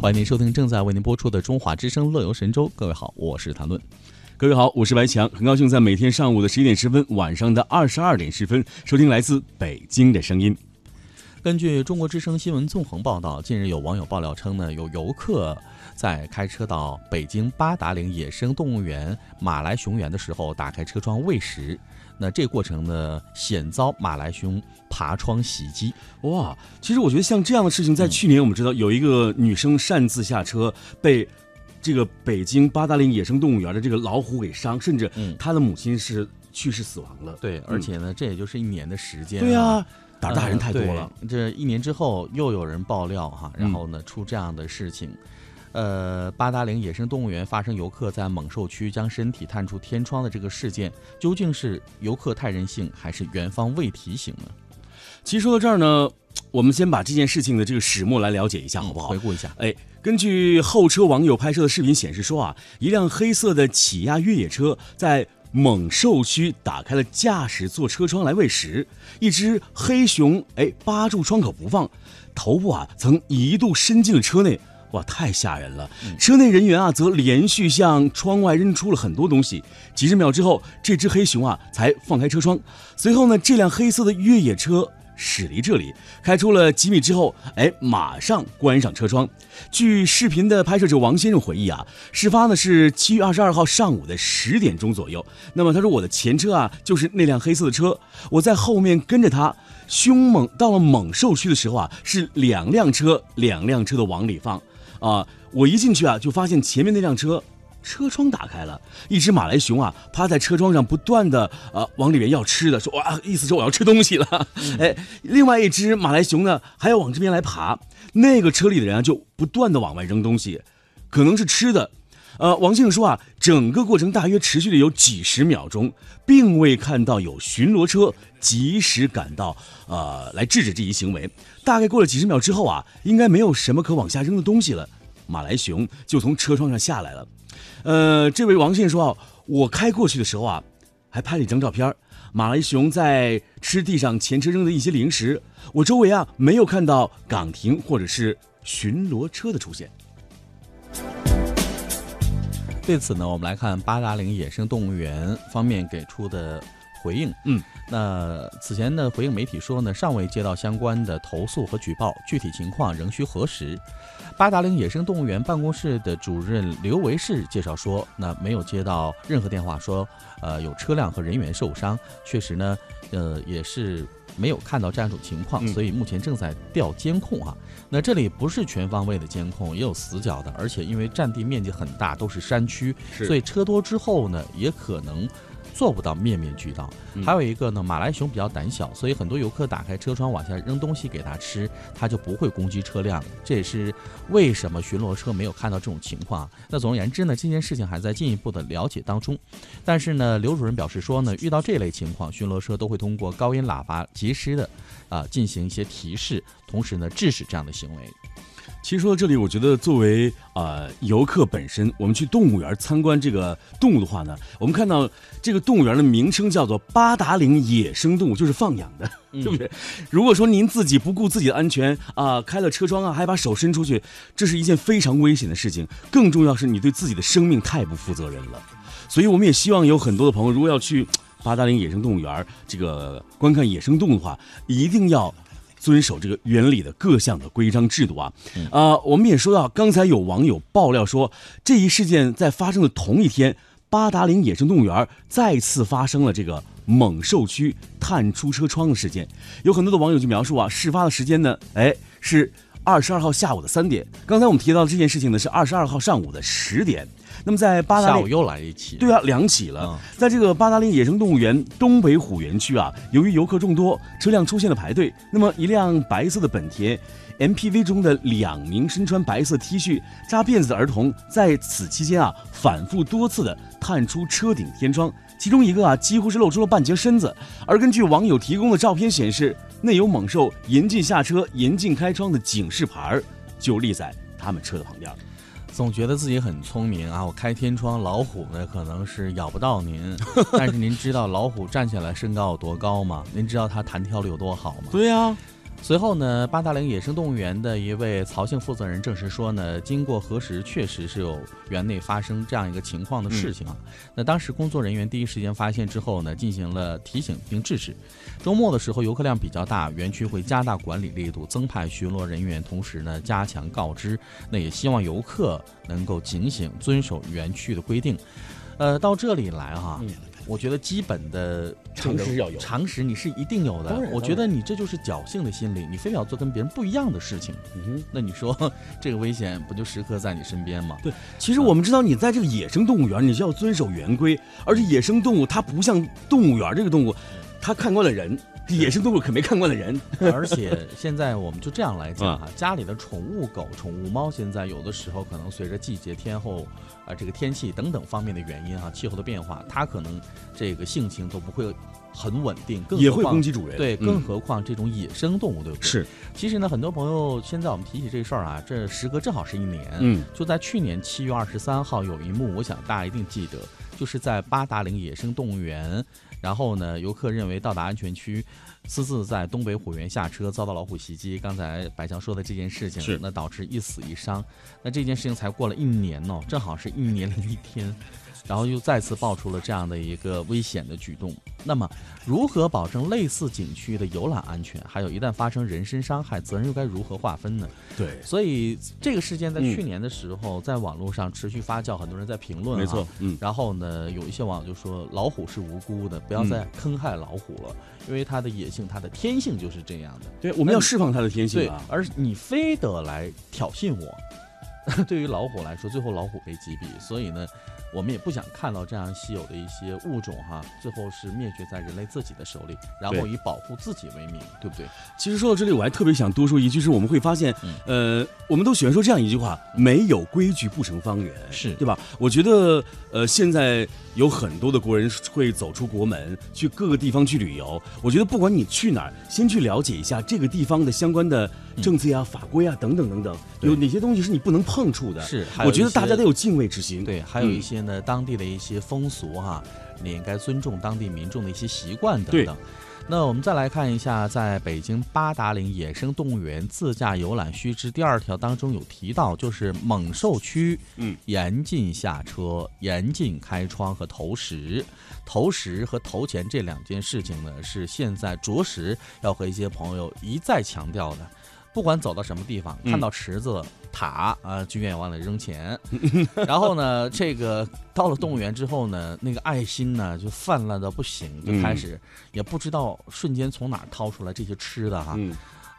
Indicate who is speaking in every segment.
Speaker 1: 欢迎您收听正在为您播出的《中华之声·乐游神州》。各位好，我是谭论。
Speaker 2: 各位好，我是白强，很高兴在每天上午的十一点十分、晚上的二十二点十分收听来自北京的声音。
Speaker 1: 根据中国之声新闻纵横报道，近日有网友爆料称呢，有游客在开车到北京八达岭野生动物园马来熊园的时候，打开车窗喂食。那这过程呢，险遭马来熊爬窗袭击。
Speaker 2: 哇，其实我觉得像这样的事情，在去年我们知道有一个女生擅自下车被这个北京八达岭野生动物园的这个老虎给伤，甚至她的母亲是去世死亡了。
Speaker 1: 对，而且呢，这也就是一年的时间。
Speaker 2: 对呀，胆大人太多了。
Speaker 1: 这一年之后，又有人爆料哈，然后呢，出这样的事情。呃，八达岭野生动物园发生游客在猛兽区将身体探出天窗的这个事件，究竟是游客太任性，还是园方未提醒呢？
Speaker 2: 其实说到这儿呢，我们先把这件事情的这个始末来了解一下，好不好？
Speaker 1: 回顾一下。
Speaker 2: 哎，根据后车网友拍摄的视频显示说啊，一辆黑色的起亚越野车在猛兽区打开了驾驶座车窗来喂食，一只黑熊哎扒住窗口不放，头部啊曾一度伸进了车内。哇，太吓人了！车内人员啊，则连续向窗外扔出了很多东西。几十秒之后，这只黑熊啊才放开车窗。随后呢，这辆黑色的越野车驶离这里，开出了几米之后，哎，马上关上车窗。据视频的拍摄者王先生回忆啊，事发呢是七月二十二号上午的十点钟左右。那么他说，我的前车啊就是那辆黑色的车，我在后面跟着他。凶猛到了猛兽区的时候啊，是两辆车，两辆车的往里放。啊！我一进去啊，就发现前面那辆车车窗打开了，一只马来熊啊趴在车窗上，不断的呃往里面要吃的，说哇，意思说我要吃东西了。哎，另外一只马来熊呢，还要往这边来爬，那个车里的人啊就不断的往外扔东西，可能是吃的。呃，王先生说啊，整个过程大约持续了有几十秒钟，并未看到有巡逻车及时赶到，呃，来制止这一行为。大概过了几十秒之后啊，应该没有什么可往下扔的东西了，马来熊就从车窗上下来了。呃，这位王先生说啊，我开过去的时候啊，还拍了一张照片，马来熊在吃地上前车扔的一些零食，我周围啊没有看到岗亭或者是巡逻车的出现。
Speaker 1: 对此呢，我们来看八达岭野生动物园方面给出的回应。
Speaker 2: 嗯，
Speaker 1: 那此前的回应媒体说呢，尚未接到相关的投诉和举报，具体情况仍需核实。八达岭野生动物园办公室的主任刘维世介绍说，那没有接到任何电话说，呃，有车辆和人员受伤。确实呢，呃，也是。没有看到这样一种情况，所以目前正在调监控哈。那这里不是全方位的监控，也有死角的，而且因为占地面积很大，都是山区，所以车多之后呢，也可能。做不到面面俱到。还有一个呢，马来熊比较胆小，所以很多游客打开车窗往下扔东西给它吃，它就不会攻击车辆。这也是为什么巡逻车没有看到这种情况。那总而言之呢，这件事情还在进一步的了解当中。但是呢，刘主任表示说呢，遇到这类情况，巡逻车都会通过高音喇叭及时的啊进行一些提示，同时呢制止这样的行为。
Speaker 2: 其实说到这里，我觉得作为呃游客本身，我们去动物园参观这个动物的话呢，我们看到这个动物园的名称叫做八达岭野生动物，就是放养的，对不对？如果说您自己不顾自己的安全啊，开了车窗啊，还把手伸出去，这是一件非常危险的事情。更重要是你对自己的生命太不负责任了。所以我们也希望有很多的朋友，如果要去八达岭野生动物园这个观看野生动物的话，一定要。遵守这个原理的各项的规章制度啊，啊，我们也说到，刚才有网友爆料说，这一事件在发生的同一天，八达岭野生动物园再次发生了这个猛兽区探出车窗的事件。有很多的网友就描述啊，事发的时间呢，哎，是二十二号下午的三点。刚才我们提到的这件事情呢，是二十二号上午的十点。那么在八达岭
Speaker 1: 下午又来一起，
Speaker 2: 对啊，两起了。在这个八达岭野生动物园东北虎园区啊，由于游客众多，车辆出现了排队。那么一辆白色的本田 MPV 中的两名身穿白色 T 恤、扎辫子的儿童，在此期间啊，反复多次的探出车顶天窗，其中一个啊，几乎是露出了半截身子。而根据网友提供的照片显示，内有猛兽严禁下车、严禁开窗的警示牌儿，就立在他们车的旁边。
Speaker 1: 总觉得自己很聪明啊！我开天窗，老虎呢可能是咬不到您，但是您知道老虎站起来身高有多高吗？您知道它弹跳力有多好吗？
Speaker 2: 对呀，
Speaker 1: 随后呢，八达岭野生动物园的一位曹姓负责人证实说呢，经过核实，确实是有园内发生这样一个情况的事情啊。那当时工作人员第一时间发现之后呢，进行了提醒并制止。周末的时候游客量比较大，园区会加大管理力度，增派巡逻人员，同时呢加强告知。那也希望游客能够警醒，遵守园区的规定。呃，到这里来哈。我觉得基本的
Speaker 2: 常识要有，
Speaker 1: 常识你是一定有的。我觉得你这就是侥幸的心理，你非要做跟别人不一样的事情。嗯哼，那你说这个危险不就时刻在你身边吗？
Speaker 2: 对，其实我们知道，你在这个野生动物园，你就要遵守园规，而且野生动物它不像动物园这个动物，它看惯了人。野生动物可没看惯的人，
Speaker 1: 而且现在我们就这样来讲哈，家里的宠物狗、宠物猫，现在有的时候可能随着季节、天候啊，这个天气等等方面的原因哈，气候的变化，它可能这个性情都不会很稳定，更
Speaker 2: 也会攻击主人。
Speaker 1: 对，更何况这种野生动物，对不对？
Speaker 2: 是。
Speaker 1: 其实呢，很多朋友现在我们提起这事儿啊，这时隔正好是一年。嗯。就在去年七月二十三号，有一幕，我想大家一定记得，就是在八达岭野生动物园。然后呢，游客认为到达安全区，私自在东北虎园下车，遭到老虎袭击。刚才白强说的这件事情，
Speaker 2: 是
Speaker 1: 那导致一死一伤。那这件事情才过了一年呢，正好是一年零一天。然后又再次爆出了这样的一个危险的举动。那么，如何保证类似景区的游览安全？还有一旦发生人身伤害，责任又该如何划分呢？
Speaker 2: 对，
Speaker 1: 所以这个事件在去年的时候，在网络上持续发酵，很多人在评论。
Speaker 2: 没错，嗯。
Speaker 1: 然后呢，有一些网友就说：“老虎是无辜的，不要再坑害老虎了，因为它的野性，它的天性就是这样的。”
Speaker 2: 对，我们要释放它的天性
Speaker 1: 啊！而你非得来挑衅我。对于老虎来说，最后老虎被击毙，所以呢，我们也不想看到这样稀有的一些物种哈，最后是灭绝在人类自己的手里，然后以保护自己为名，对不对？
Speaker 2: 其实说到这里，我还特别想多说一句，是我们会发现，呃，我们都喜欢说这样一句话：没有规矩不成方圆，
Speaker 1: 是
Speaker 2: 对吧？我觉得，呃，现在有很多的国人会走出国门，去各个地方去旅游。我觉得，不管你去哪儿，先去了解一下这个地方的相关的政策呀、法规啊等等等等，有哪些东西是你不能碰。碰触的
Speaker 1: 是，
Speaker 2: 我觉得大家都有敬畏之心。
Speaker 1: 对，还有一些呢，当地的一些风俗哈，你应该尊重当地民众的一些习惯等等。那我们再来看一下，在北京八达岭野生动物园自驾游览须知第二条当中有提到，就是猛兽区，嗯，严禁下车，严禁开窗和投食。投食和投钱这两件事情呢，是现在着实要和一些朋友一再强调的。不管走到什么地方，看到池子、塔啊，就愿意往里扔钱。然后呢，这个到了动物园之后呢，那个爱心呢就泛滥的不行，就开始也不知道瞬间从哪掏出来这些吃的哈。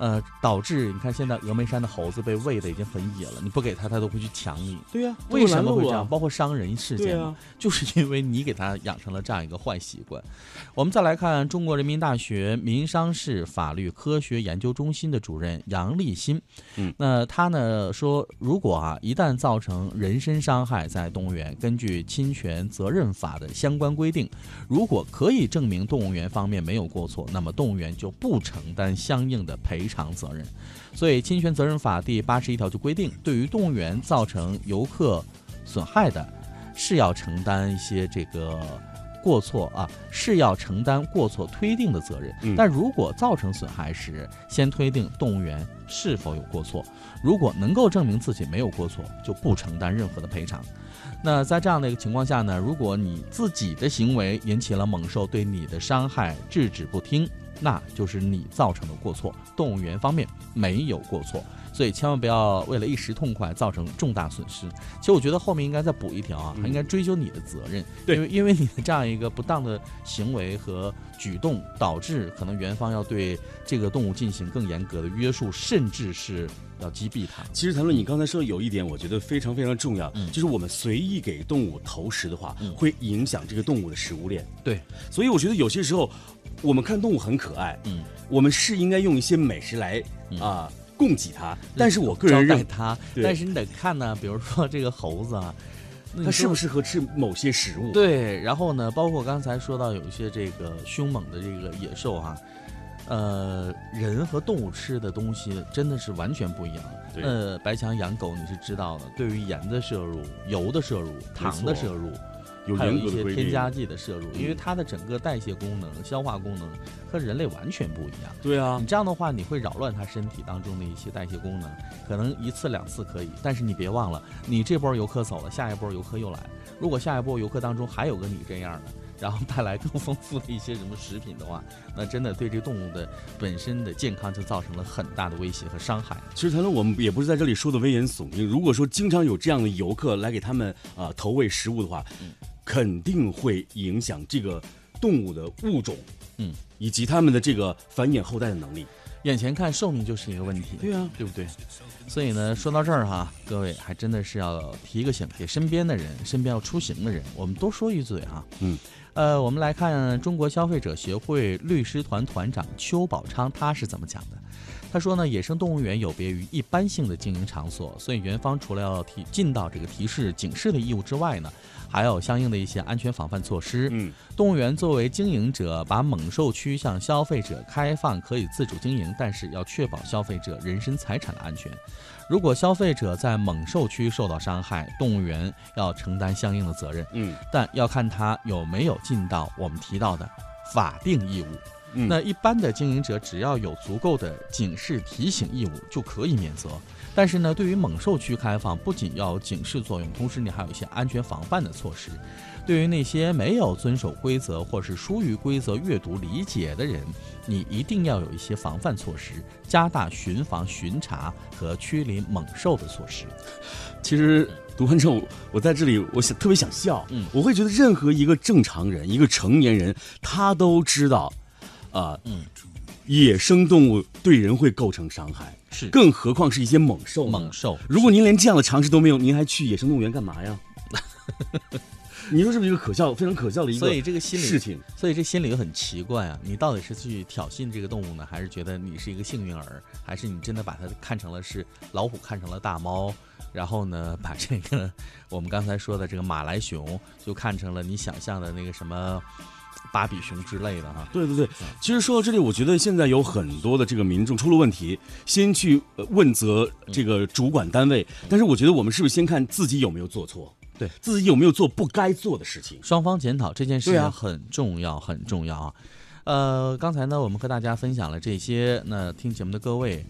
Speaker 1: 呃，导致你看现在峨眉山的猴子被喂的已经很野了，你不给它，它都会去抢你。
Speaker 2: 对呀，
Speaker 1: 为什么会这样？包括伤人事件，就是因为你给它养成了这样一个坏习惯。我们再来看中国人民大学民商事法律科学研究中心的主任杨立新，嗯，那他呢说，如果啊一旦造成人身伤害，在动物园根据侵权责任法的相关规定，如果可以证明动物园方面没有过错，那么动物园就不承担相应的赔。偿责任，所以侵权责任法第八十一条就规定，对于动物园造成游客损害的，是要承担一些这个过错啊，是要承担过错推定的责任。但如果造成损害时，先推定动物园是否有过错，如果能够证明自己没有过错，就不承担任何的赔偿。那在这样的一个情况下呢，如果你自己的行为引起了猛兽对你的伤害，制止不听。那就是你造成的过错，动物园方面没有过错，所以千万不要为了一时痛快造成重大损失。其实我觉得后面应该再补一条啊，还应该追究你的责任，因为因为你的这样一个不当的行为和举动，导致可能园方要对这个动物进行更严格的约束，甚至是要击毙它。
Speaker 2: 其实谭论，你刚才说的有一点，我觉得非常非常重要，就是我们随意给动物投食的话，会影响这个动物的食物链。
Speaker 1: 对，
Speaker 2: 所以我觉得有些时候。我们看动物很可爱，嗯，我们是应该用一些美食来啊供给它，但是我个人认为
Speaker 1: 它，但是你得看呢，比如说这个猴子啊，
Speaker 2: 它适不适合吃某些食物？
Speaker 1: 对，然后呢，包括刚才说到有一些这个凶猛的这个野兽哈，呃，人和动物吃的东西真的是完全不一样。呃，白强养狗你是知道的，对于盐的摄入、油的摄入、糖的摄入。
Speaker 2: 有
Speaker 1: 还有一些添。加剂的摄入，因为它的整个代谢功能、消化功能和人类完全不一样。
Speaker 2: 对啊
Speaker 1: 你，这样的话，你会扰乱它身体当中的一些代谢功能，可能一次两次可以，但是你别忘了，你这波游客走了，下一波游客又来。如果下一波游客当中还有个你这样的，然后带来更丰富的一些什么食品的话，那真的对这动物的本身的健康就造成了很大的威胁和伤害。
Speaker 2: 其实谈论我们也不是在这里说的危言耸听。如果说经常有这样的游客来给他们啊、投喂食物的话，
Speaker 1: 嗯
Speaker 2: 肯定会影响这个动物的物种，
Speaker 1: 嗯，
Speaker 2: 以及它们的这个繁衍后代的能力。
Speaker 1: 眼前看寿命就是一个问题，
Speaker 2: 对啊，
Speaker 1: 对不对？所以呢，说到这儿哈，各位还真的是要提个醒，给身边的人，身边要出行的人，我们多说一嘴哈。
Speaker 2: 嗯，
Speaker 1: 呃，我们来看中国消费者协会律师团团长邱宝昌他是怎么讲的。他说呢，野生动物园有别于一般性的经营场所，所以园方除了要提尽到这个提示警示的义务之外呢，还有相应的一些安全防范措施。
Speaker 2: 嗯，
Speaker 1: 动物园作为经营者，把猛兽区向消费者开放，可以自主经营，但是要确保消费者人身财产的安全。如果消费者在猛兽区受到伤害，动物园要承担相应的责任，
Speaker 2: 嗯
Speaker 1: 但要看他有没有尽到我们提到的法定义务。
Speaker 2: 嗯，
Speaker 1: 那一般的经营者只要有足够的警示提醒义务，就可以免责。但是呢，对于猛兽区开放，不仅要警示作用，同时你还有一些安全防范的措施。对于那些没有遵守规则或是疏于规则阅读理解的人，你一定要有一些防范措施，加大巡防、巡查和驱离猛兽的措施。
Speaker 2: 其实读完之后，我在这里，我想特别想笑。
Speaker 1: 嗯
Speaker 2: 我会觉得任何一个正常人，一个成年人，他都知道，啊、
Speaker 1: 嗯，
Speaker 2: 野生动物对人会构成伤害，
Speaker 1: 是
Speaker 2: 更何况是一些猛兽。
Speaker 1: 猛兽。
Speaker 2: 如果您连这样的常识都没有，您还去野生动物园干嘛呀？你说是不是一个可笑、非常可笑的一个
Speaker 1: 所以这个心理
Speaker 2: 事情？
Speaker 1: 所以这心里很奇怪啊！你到底是去挑衅这个动物呢，还是觉得你是一个幸运儿，还是你真的把它看成了是老虎看成了大猫，然后呢，把这个我们刚才说的这个马来熊就看成了你想象的那个什么芭比熊之类的哈？
Speaker 2: 对对对，其实说到这里，我觉得现在有很多的这个民众出了问题，先去呃问责这个主管单位，但是我觉得我们是不是先看自己有没有做错？
Speaker 1: 对
Speaker 2: 自己有没有做不该做的事情？
Speaker 1: 双方检讨这件事情很重要，很重要啊。呃，刚才呢，我们和大家分享了这些，那听节目的各位，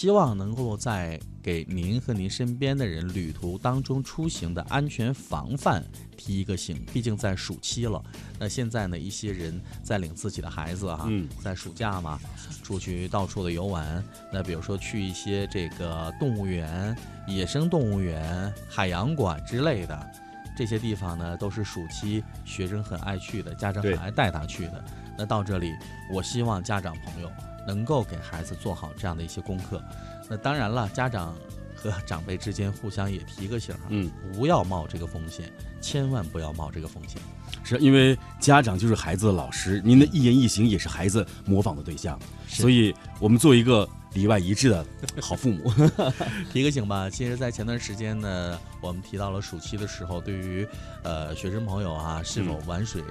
Speaker 1: 希望能够在给您和您身边的人旅途当中出行的安全防范提一个醒。毕竟在暑期了，那现在呢，一些人在领自己的孩子哈、
Speaker 2: 嗯
Speaker 1: 在暑假嘛，出去到处的游玩。那比如说去一些这个动物园、野生动物园、海洋馆之类的。这些地方呢，都是暑期学生很爱去的，家长很爱带他去的。那到这里，我希望家长朋友能够给孩子做好这样的一些功课。那当然了，家长和长辈之间互相也提个醒啊，
Speaker 2: 嗯，
Speaker 1: 不要冒这个风险，千万不要冒这个风险。
Speaker 2: 是因为家长就是孩子的老师，您的一言一行也是孩子模仿的对象，所以我们做一个里外一致的好父母。
Speaker 1: 提个醒吧，其实，在前段时间呢，我们提到了暑期的时候，对于呃学生朋友啊，是否玩水，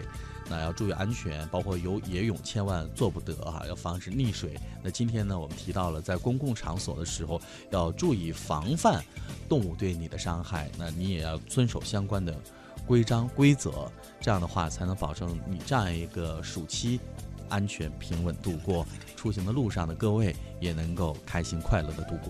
Speaker 1: 那要注意安全，包括游野泳千万做不得哈、要防止溺水。那今天呢，我们提到了在公共场所的时候要注意防范动物对你的伤害，那你也要遵守相关的规章规则，这样的话才能保证你这样一个暑期。安全平稳度过，出行的路上的各位也能够开心快乐的度过。